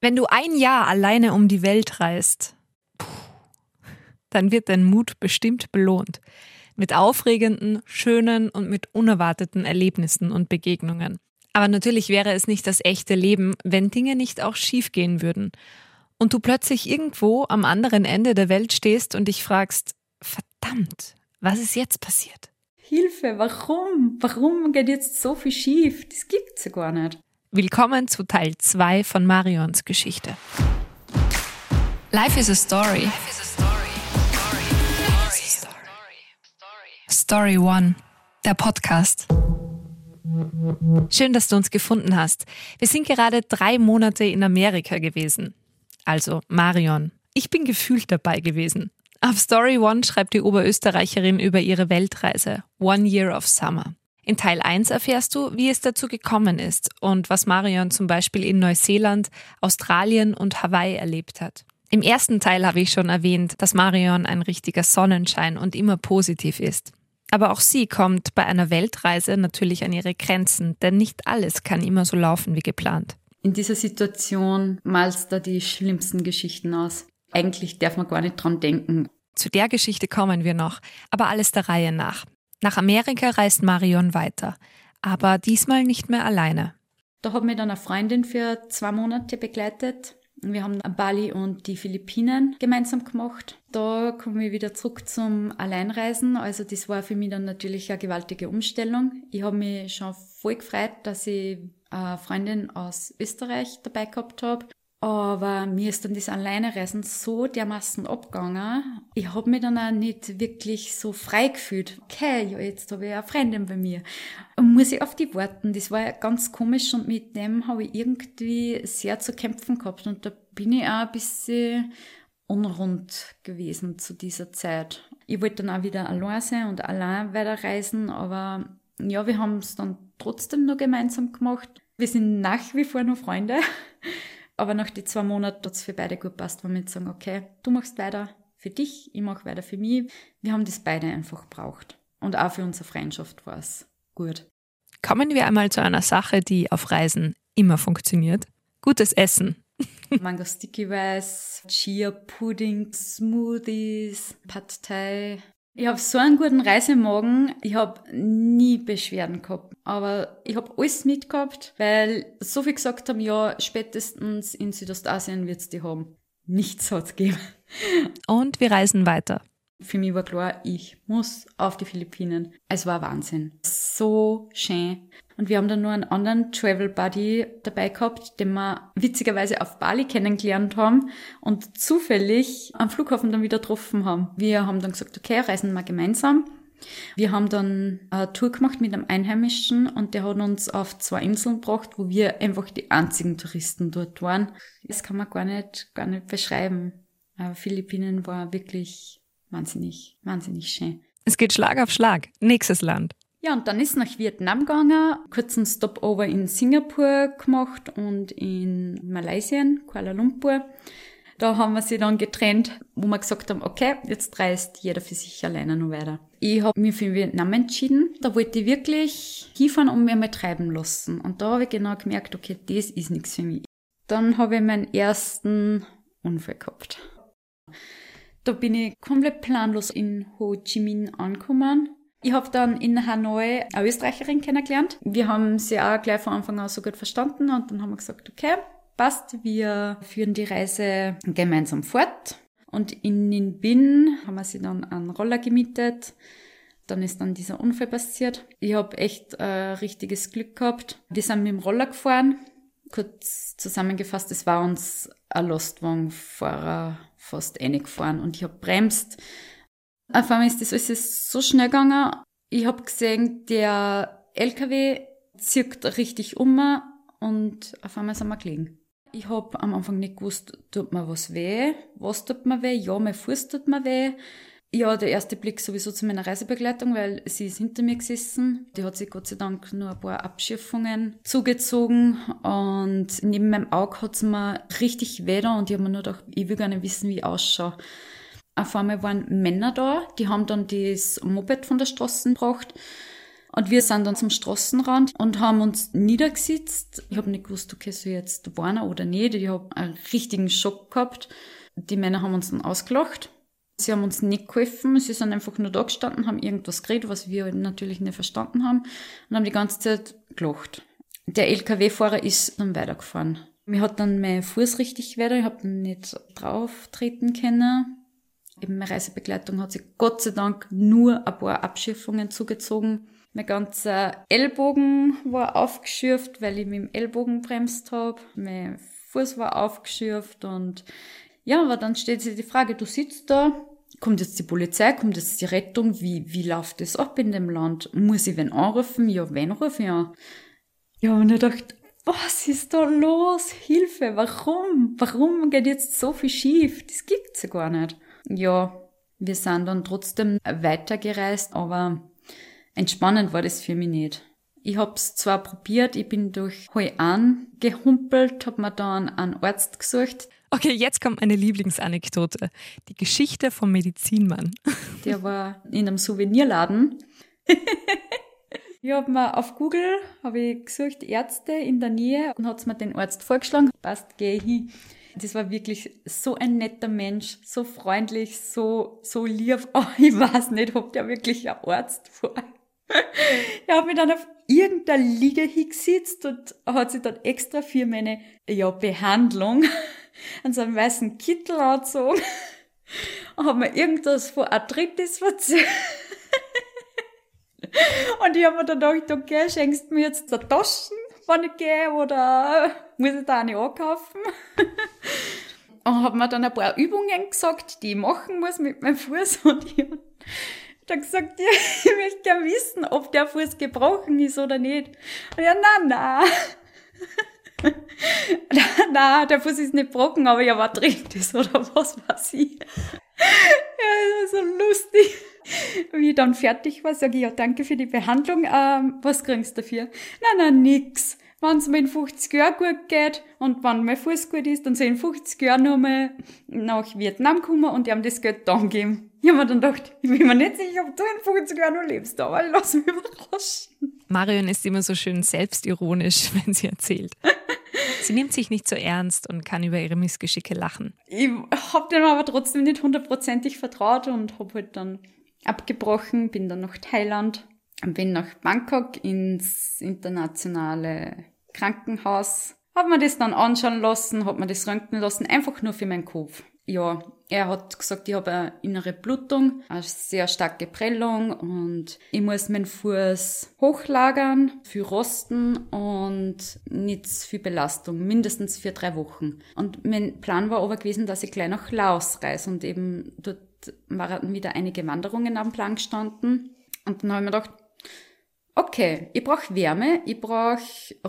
Wenn du ein Jahr alleine um die Welt reist, dann wird dein Mut bestimmt belohnt. Mit aufregenden, schönen und mit unerwarteten Erlebnissen und Begegnungen. Aber natürlich wäre es nicht das echte Leben, wenn Dinge nicht auch schiefgehen würden. Und du plötzlich irgendwo am anderen Ende der Welt stehst und dich fragst, verdammt, was ist jetzt passiert? Hilfe, warum? Warum geht jetzt so viel schief? Das gibt's ja gar nicht. Willkommen zu Teil 2 von Marions Geschichte. Life is a story. Story. Story. Story. Story One, der Podcast. Schön, dass du uns gefunden hast. Wir sind gerade drei Monate in Amerika gewesen. Also Marion. Ich bin gefühlt dabei gewesen. Auf Story One schreibt die Oberösterreicherin über ihre Weltreise One Year of Summer. In Teil 1 erfährst du, wie es dazu gekommen ist und was Marion zum Beispiel in Neuseeland, Australien und Hawaii erlebt hat. Im ersten Teil habe ich schon erwähnt, dass Marion ein richtiger Sonnenschein und immer positiv ist. Aber auch sie kommt bei einer Weltreise natürlich an ihre Grenzen, denn nicht alles kann immer so laufen wie geplant. In dieser Situation malst du die schlimmsten Geschichten aus. Eigentlich darf man gar nicht dran denken. Zu der Geschichte kommen wir noch, aber alles der Reihe nach. Nach Amerika reist Marion weiter, aber diesmal nicht mehr alleine. Da hat mich dann eine Freundin für zwei Monate begleitet. Wir haben Bali und die Philippinen gemeinsam gemacht. Da komme ich wieder zurück zum Alleinreisen. Also das war für mich dann natürlich eine gewaltige Umstellung. Ich habe mich schon voll gefreut, dass ich eine Freundin aus Österreich dabei gehabt habe. Aber mir ist dann das Alleinereisen so dermaßen abgegangen. Ich habe mich dann auch nicht wirklich so frei gefühlt. Okay, ja, jetzt habe ich eine Freundin bei mir. Muss ich auf die warten. Das war ja ganz komisch und mit dem habe ich irgendwie sehr zu kämpfen gehabt. Und da bin ich auch ein bisschen unrund gewesen zu dieser Zeit. Ich wollte dann auch wieder allein sein und allein weiterreisen, aber ja, wir haben es dann trotzdem noch gemeinsam gemacht. Wir sind nach wie vor nur Freunde. Aber nach die zwei Monaten hat es für beide gut passt, wenn wir jetzt sagen, okay, du machst weiter für dich, ich mache weiter für mich. Wir haben das beide einfach braucht. Und auch für unsere Freundschaft war es gut. Kommen wir einmal zu einer Sache, die auf Reisen immer funktioniert. Gutes Essen. Mango Sticky Rice, Chia Pudding, Smoothies, Pad Thai, ich habe so einen guten Reisemagen, ich habe nie Beschwerden gehabt. Aber ich habe alles mitgehabt, weil so viel gesagt haben, ja, spätestens in Südostasien wird's die haben. Nichts hat's gegeben. Und wir reisen weiter. Für mich war klar, ich muss auf die Philippinen. Es war Wahnsinn. So schön. Und wir haben dann nur einen anderen Travel Buddy dabei gehabt, den wir witzigerweise auf Bali kennengelernt haben und zufällig am Flughafen dann wieder getroffen haben. Wir haben dann gesagt, okay, reisen wir gemeinsam. Wir haben dann eine Tour gemacht mit einem Einheimischen und der hat uns auf zwei Inseln gebracht, wo wir einfach die einzigen Touristen dort waren. Das kann man gar nicht, gar nicht beschreiben. Aber Philippinen war wirklich wahnsinnig, wahnsinnig schön. Es geht Schlag auf Schlag. Nächstes Land. Ja, und dann ist nach Vietnam gegangen, kurzen Stopover in Singapur gemacht und in Malaysia, Kuala Lumpur. Da haben wir sie dann getrennt, wo wir gesagt haben, okay, jetzt reist jeder für sich alleine noch weiter. Ich habe mich für Vietnam entschieden. Da wollte ich wirklich hinfahren und mir mal treiben lassen. Und da habe ich genau gemerkt, okay, das ist nichts für mich. Dann habe ich meinen ersten Unfall gehabt. Da bin ich komplett planlos in Ho Chi Minh angekommen. Ich habe dann in Hanoi eine Österreicherin kennengelernt. Wir haben sie auch gleich von Anfang an so gut verstanden und dann haben wir gesagt, okay, passt, wir führen die Reise gemeinsam fort. Und in Ninh Bin haben wir sie dann einen Roller gemietet. Dann ist dann dieser Unfall passiert. Ich habe echt äh, richtiges Glück gehabt. Wir sind mit dem Roller gefahren. Kurz zusammengefasst, es war uns ein Lastwagenfahrer fast reingefahren und ich habe bremst. Auf einmal ist das alles so schnell gegangen. Ich habe gesehen, der LKW zirkt richtig um und auf einmal sind wir gelegen. Ich habe am Anfang nicht gewusst, tut mir was weh? Was tut mir weh? Ja, mein Fuß tut mir weh. Ja, der erste Blick sowieso zu meiner Reisebegleitung, weil sie ist hinter mir gesessen. Die hat sich Gott sei Dank nur ein paar Abschürfungen zugezogen und neben meinem Auge hat es mir richtig weh und ich habe mir nur gedacht, ich will gar nicht wissen, wie ich ausschaue. Auf einmal waren Männer da, die haben dann das Moped von der Straße gebracht Und wir sind dann zum Straßenrand und haben uns niedergesetzt. Ich habe nicht gewusst, okay, so jetzt warnen oder nicht. Ich habe einen richtigen Schock gehabt. Die Männer haben uns dann ausgelacht. Sie haben uns nicht geholfen. Sie sind einfach nur da gestanden, haben irgendwas geredet, was wir natürlich nicht verstanden haben und haben die ganze Zeit gelacht. Der LKW-Fahrer ist dann weitergefahren. Mir hat dann mein Fuß richtig wieder, ich habe dann nicht drauf treten können. Eben meine Reisebegleitung hat sich Gott sei Dank nur ein paar Abschiffungen zugezogen. Mein ganzer Ellbogen war aufgeschürft, weil ich mit dem Ellbogen bremst habe. Mein Fuß war aufgeschürft und ja, aber dann steht sich die Frage, du sitzt da, kommt jetzt die Polizei, kommt jetzt die Rettung, wie, wie läuft das ab in dem Land? Muss ich wen anrufen? Ja, wen rufe ich an? Ja, und ich dachte, was ist da los? Hilfe, warum? Warum geht jetzt so viel schief? Das gibt's ja gar nicht. Ja, wir sind dann trotzdem weitergereist, aber entspannend war das für mich nicht. Ich hab's zwar probiert, ich bin durch Hoi An gehumpelt, hab mir dann einen Arzt gesucht. Okay, jetzt kommt meine Lieblingsanekdote. Die Geschichte vom Medizinmann. Der war in einem Souvenirladen. ich hab mir auf Google hab ich gesucht Ärzte in der Nähe und hat's mir den Arzt vorgeschlagen. Passt, geh hin. Das war wirklich so ein netter Mensch, so freundlich, so, so lieb. Oh, ich weiß nicht, ob der wirklich ein Arzt war. Er hat mich dann auf irgendeiner Liege hingesetzt und hat sich dann extra für meine ja, Behandlung an so einem weißen Kittel angezogen und hat mir irgendwas von Arthritis erzählt. Und ich habe mir dann gedacht, okay, schenkst du mir jetzt der Taschen, wenn ich gehe, oder muss ich da eine ankaufen? Und habe mir dann ein paar Übungen gesagt, die ich machen muss mit meinem Fuß und ich dann gesagt, ja, ich möchte gerne wissen, ob der Fuß gebrochen ist oder nicht. Und ja, na, na. na, der Fuß ist nicht gebrochen, aber ja, war trinkt es oder was weiß ich. ja, das so lustig. Wie ich dann fertig war, sage ich, ja, danke für die Behandlung. Ähm, was kriegst du dafür? Na, na, nix. Wenn es mir in 50 Jahren gut geht und wenn mein Fuß gut ist, dann soll ich in 50 Jahren nochmal nach Vietnam kommen und die haben das Geld dann geben. Ich habe mir dann gedacht, ich bin mir nicht sicher, ob du in 50 Jahren noch lebst, aber lass mich überraschen. Marion ist immer so schön selbstironisch, wenn sie erzählt. Sie nimmt sich nicht so ernst und kann über ihre Missgeschicke lachen. Ich habe dem aber trotzdem nicht hundertprozentig vertraut und habe halt dann abgebrochen, bin dann nach Thailand, bin nach Bangkok ins internationale Krankenhaus, habe mir das dann anschauen lassen, habe mir das röntgen lassen, einfach nur für meinen Kopf ja, er hat gesagt, ich habe eine innere Blutung, eine sehr starke Prellung und ich muss meinen Fuß hochlagern für Rosten und nicht für Belastung, mindestens für drei Wochen. Und mein Plan war aber gewesen, dass ich gleich nach Laos reise und eben dort waren wieder einige Wanderungen am Plan gestanden. Und dann habe ich mir gedacht, okay, ich brauche Wärme, ich brauche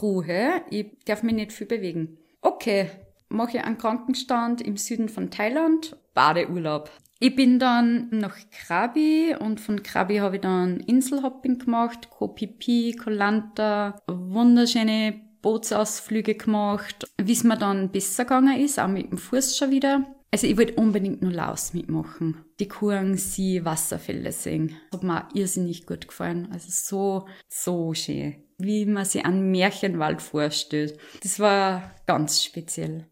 Ruhe, ich darf mich nicht viel bewegen. Okay, mache einen Krankenstand im Süden von Thailand, Badeurlaub. Ich bin dann nach Krabi und von Krabi habe ich dann Inselhopping gemacht, Koh Phi, Koh Lanta, wunderschöne Bootsausflüge gemacht. Wie es mir dann besser gegangen ist, auch mit dem Fuß schon wieder. Also ich wollte unbedingt nur Laos mitmachen. Die Kurang-See Wasserfälle sehen. Hat mir irrsinnig gut gefallen. Also so, so schön. Wie man sich einen Märchenwald vorstellt. Das war ganz speziell.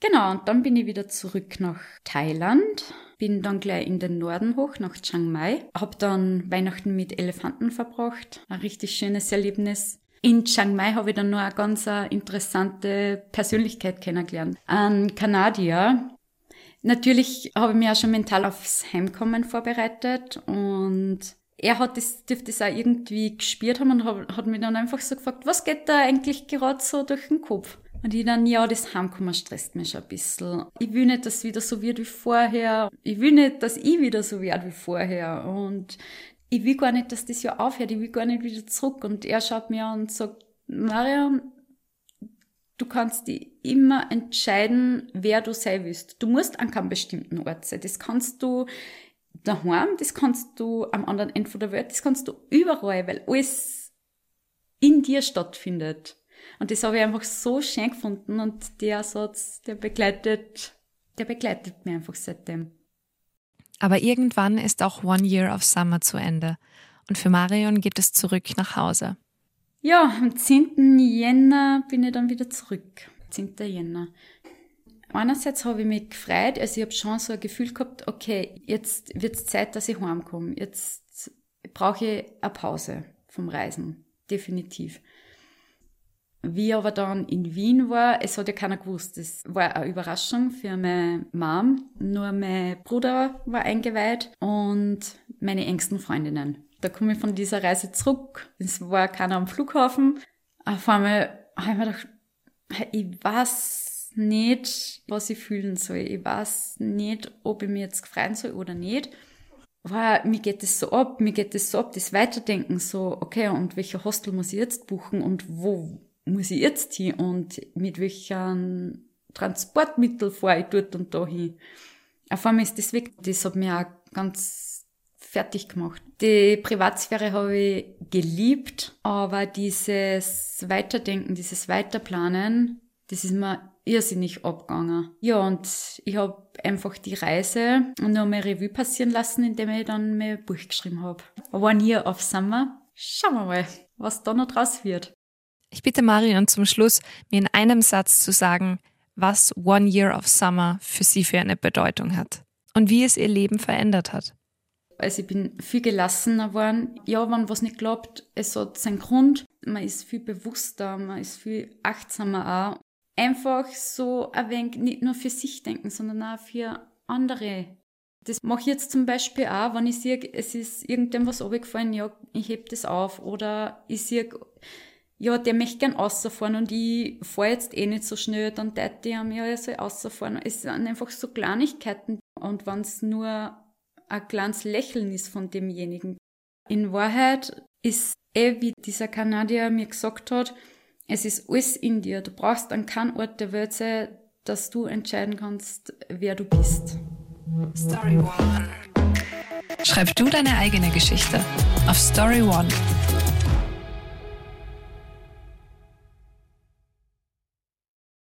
Genau, und dann bin ich wieder zurück nach Thailand, bin dann gleich in den Norden hoch nach Chiang Mai, hab dann Weihnachten mit Elefanten verbracht, ein richtig schönes Erlebnis. In Chiang Mai habe ich dann noch eine ganz interessante Persönlichkeit kennengelernt. Ein Kanadier. Natürlich habe ich mich auch schon mental aufs Heimkommen vorbereitet und er hat das, dürfte das auch irgendwie gespürt haben und hat, mich dann einfach so gefragt, was geht da eigentlich gerade so durch den Kopf? Und ich dann, ja, das Heimkommen stresst mich schon ein bisschen. Ich will nicht, dass es wieder so wird wie vorher. Ich will nicht, dass ich wieder so werde wie vorher. Und ich will gar nicht, dass das ja aufhört. Ich will gar nicht wieder zurück. Und er schaut mir an und sagt, Mariam, du kannst dich immer entscheiden, wer du sein willst. Du musst an keinem bestimmten Ort sein. Das kannst du daheim, das kannst du am anderen Ende der Welt, das kannst du überall, weil alles in dir stattfindet. Und das habe ich einfach so schön gefunden und der Satz, der begleitet, der begleitet mich einfach seitdem. Aber irgendwann ist auch One Year of Summer zu Ende. Und für Marion geht es zurück nach Hause. Ja, am 10. Jänner bin ich dann wieder zurück. 10. Jänner. Einerseits habe ich mich gefreut, also ich habe schon so ein Gefühl gehabt, okay, jetzt wird es Zeit, dass ich heimkomme. Jetzt brauche ich eine Pause vom Reisen. Definitiv. Wie aber dann in Wien war, es hat ja keiner gewusst. Es war eine Überraschung für meine Mom. Nur mein Bruder war eingeweiht und meine engsten Freundinnen. Da komme ich von dieser Reise zurück. Es war keiner am Flughafen. Auf einmal habe ich mir gedacht, ich weiß nicht, was ich fühlen soll. Ich weiß nicht, ob ich mir jetzt freuen soll oder nicht. Aber mir geht es so ab, mir geht es so ab, das Weiterdenken so, okay, und welcher Hostel muss ich jetzt buchen und wo muss ich jetzt hin und mit welchen Transportmittel fahre ich dort und da hin. Auf einmal ist das weg. Das hat mir auch ganz fertig gemacht. Die Privatsphäre habe ich geliebt, aber dieses Weiterdenken, dieses Weiterplanen, das ist mir irrsinnig abgegangen. Ja, und ich habe einfach die Reise noch mal Revue passieren lassen, indem ich dann mein Buch geschrieben habe. One Year of Summer. Schauen wir mal, was da noch draus wird. Ich bitte Marion zum Schluss, mir in einem Satz zu sagen, was One Year of Summer für sie für eine Bedeutung hat und wie es ihr Leben verändert hat. Also ich bin viel gelassener geworden. Ja, wenn was nicht klappt, es hat seinen Grund. Man ist viel bewusster, man ist viel achtsamer auch. Einfach so ein wenig nicht nur für sich denken, sondern auch für andere. Das mache ich jetzt zum Beispiel auch, wenn ich sehe, es ist irgendetwas runtergefallen, ja, ich heb das auf. Oder ich sehe, ja, der möchte gern rausfahren und ich fahre jetzt eh nicht so schnell, dann tät die haben ja, er soll rausfahren. Es sind einfach so Kleinigkeiten. Und wenn es nur ein kleines Lächeln ist von demjenigen. In Wahrheit ist eh, wie dieser Kanadier mir gesagt hat, es ist alles in dir. Du brauchst an keinem Ort der Welt sein, dass du entscheiden kannst, wer du bist. Story One. Schreib du deine eigene Geschichte auf Story One